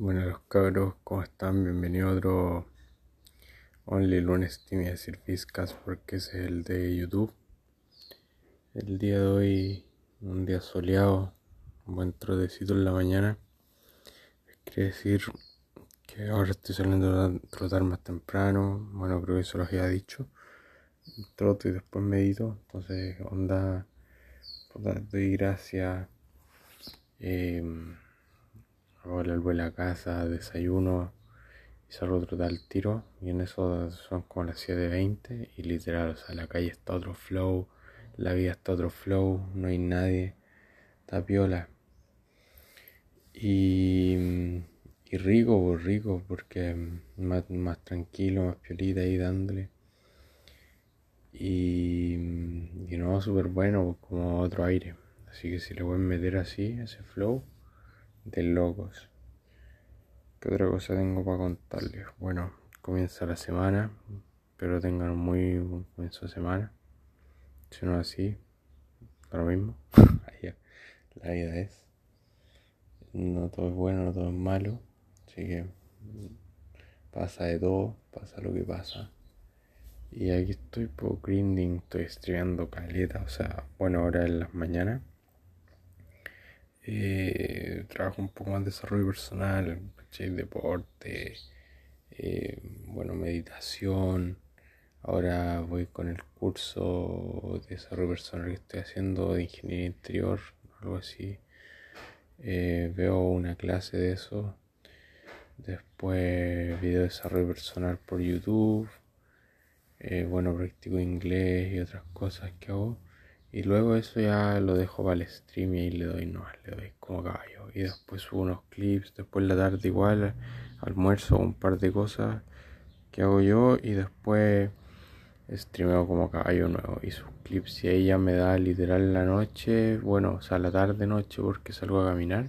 Bueno, los cabros, ¿cómo están? Bienvenido a otro Only Lunes Team decir Fiscas porque ese es el de YouTube. El día de hoy, un día soleado, un buen trotecito en la mañana. Quiere decir que ahora estoy saliendo a trotar más temprano. Bueno, creo que eso lo había dicho. Troto y después medito. Entonces, onda, pues, doy gracias. Eh, Ahora el vuelo a casa, desayuno y salgo otro tal tiro. Y en eso son como las 7.20 y literal, o sea, la calle está otro flow, la vida está otro flow, no hay nadie, está piola. Y, y rico, pues rico, porque más, más tranquilo, más piolita ahí dándole. Y, y no, súper bueno, pues, como otro aire. Así que si le voy a meter así, ese flow de locos. ¿Qué otra cosa tengo para contarles? Bueno, comienza la semana, pero tengan un muy buen comienzo de semana. Si no así, lo mismo. la vida es. No todo es bueno, no todo es malo. Así que pasa de todo, pasa lo que pasa. Y aquí estoy por grinding, estoy estudiando caleta, o sea, bueno, ahora en las mañanas eh, trabajo un poco más de desarrollo personal, deporte, eh, bueno, meditación. Ahora voy con el curso de desarrollo personal que estoy haciendo de ingeniería interior, algo así. Eh, veo una clase de eso. Después video de desarrollo personal por YouTube. bueno, practico inglés y otras cosas que hago. Y luego eso ya lo dejo para el stream y le doy no, le doy como caballo. Y después subo unos clips, después la tarde igual, almuerzo un par de cosas que hago yo y después streameo como caballo nuevo. Y sus clips y ahí ya me da literal la noche, bueno, o sea la tarde noche porque salgo a caminar.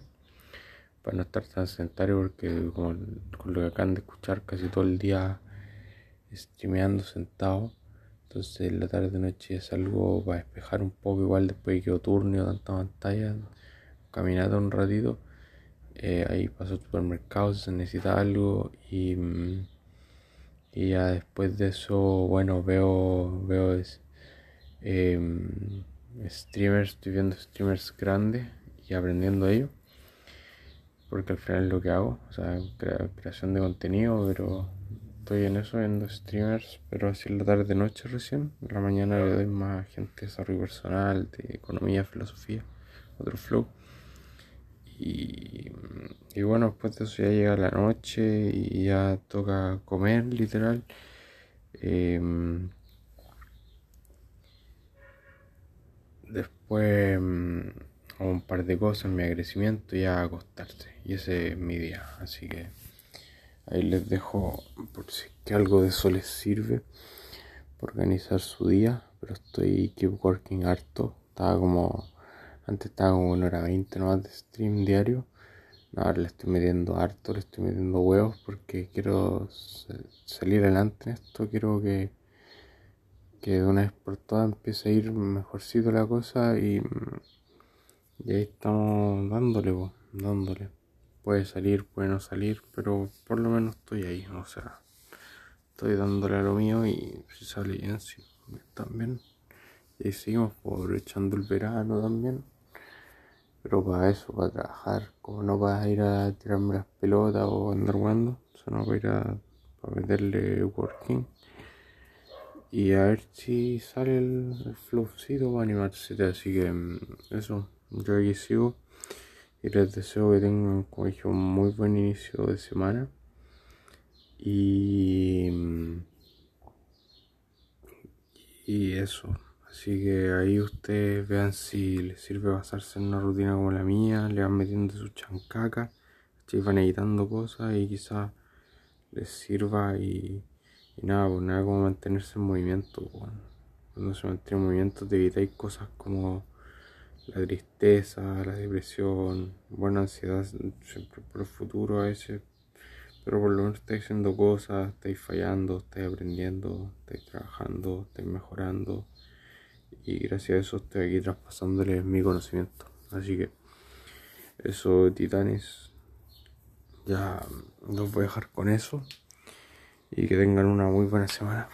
Para no estar tan sedentario porque como con lo que acaban de escuchar casi todo el día streameando sentado entonces la tarde noche es algo para despejar un poco, igual después de que turno, tanta pantalla, caminar un ratito. Eh, ahí paso al supermercado si se necesita algo y, mm, y ya después de eso, bueno, veo, veo em, streamers, estoy viendo streamers grandes y aprendiendo a ello. Porque al final es lo que hago, o sea, creación de contenido, pero estoy en eso, viendo streamers, pero así la tarde noche recién. En la mañana le doy más gente de desarrollo personal, de economía, filosofía, otro flow. Y, y bueno, después de eso ya llega la noche y ya toca comer, literal. Em, después mm, un par de cosas, mi agradecimiento y a acostarse. Y ese es mi día, así que Ahí les dejo por si que algo de eso les sirve para organizar su día. Pero estoy keep working harto. Estaba como. Antes estaba como una hora 20 nomás de stream diario. ahora le estoy metiendo harto, le estoy metiendo huevos porque quiero salir adelante en esto. Quiero que, que de una vez por todas empiece a ir mejorcito la cosa y, ahí estamos dándole, dándole. Puede salir, puede no salir, pero por lo menos estoy ahí, o sea, estoy dándole a lo mío y si sale bien, sí, también. Y seguimos aprovechando el verano también. Pero para eso, para trabajar, como no vas a ir a tirarme las pelotas o andar jugando, sino para ir a para meterle working. Y a ver si sale el, el flowcito para animarse. Así que mm, eso, yo aquí sigo y les deseo que tengan un muy buen inicio de semana. Y y eso. Así que ahí ustedes vean si les sirve basarse en una rutina como la mía. Le van metiendo su chancaca. Van editando cosas y quizás les sirva y, nada pues nada como mantenerse en movimiento cuando se mantiene en movimiento te evitáis cosas como la tristeza, la depresión, buena ansiedad siempre por el futuro a veces, pero por lo menos estáis haciendo cosas, estáis fallando, estáis aprendiendo, estáis trabajando, estáis mejorando y gracias a eso estoy aquí traspasándoles mi conocimiento. Así que eso, titanes, ya los voy a dejar con eso y que tengan una muy buena semana.